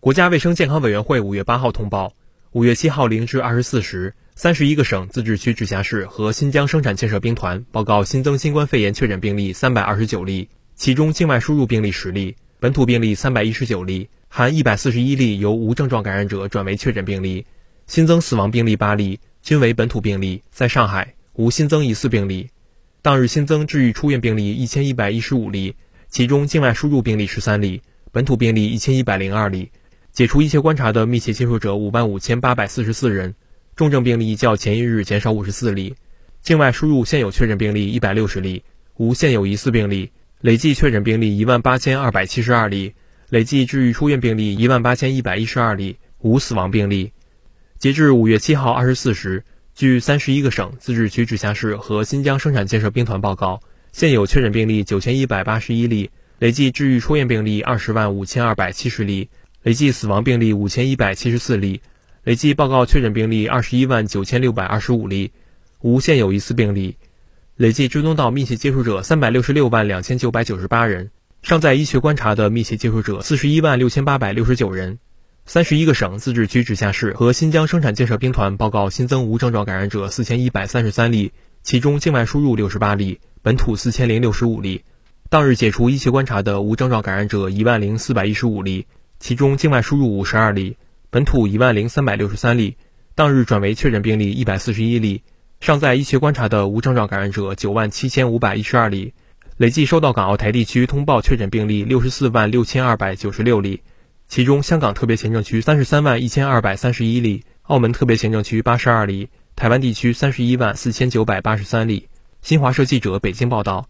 国家卫生健康委员会五月八号通报，五月七号零至二十四时，三十一个省、自治区、直辖市和新疆生产建设兵团报告新增新冠肺炎确诊病例三百二十九例，其中境外输入病例十例，本土病例三百一十九例，含一百四十一例由无症状感染者转为确诊病例，新增死亡病例八例，均为本土病例，在上海无新增疑似病例。当日新增治愈出院病例一千一百一十五例，其中境外输入病例十三例，本土病例一千一百零二例。解除一切观察的密切接触者五万五千八百四十四人，重症病例较前一日减少五十四例，境外输入现有确诊病例一百六十例，无现有疑似病例，累计确诊病例一万八千二百七十二例，累计治愈出院病例一万八千一百一十二例，无死亡病例。截至五月七号二十四时，据三十一个省、自治区、直辖市和新疆生产建设兵团报告，现有确诊病例九千一百八十一例，累计治愈出院病例二十万五千二百七十例。累计死亡病例五千一百七十四例，累计报告确诊病例二十一万九千六百二十五例，无现有疑似病例，累计追踪到密切接触者三百六十六万两千九百九十八人，尚在医学观察的密切接触者四十一万六千八百六十九人。三十一个省、自治区、直辖市和新疆生产建设兵团报告新增无症状感染者四千一百三十三例，其中境外输入六十八例，本土四千零六十五例。当日解除医学观察的无症状感染者一万零四百一十五例。其中境外输入五十二例，本土一万零三百六十三例，当日转为确诊病例一百四十一例，尚在医学观察的无症状感染者九万七千五百一十二例，累计收到港澳台地区通报确诊病例六十四万六千二百九十六例，其中香港特别行政区三十三万一千二百三十一例，澳门特别行政区八十二例，台湾地区三十一万四千九百八十三例。新华社记者北京报道。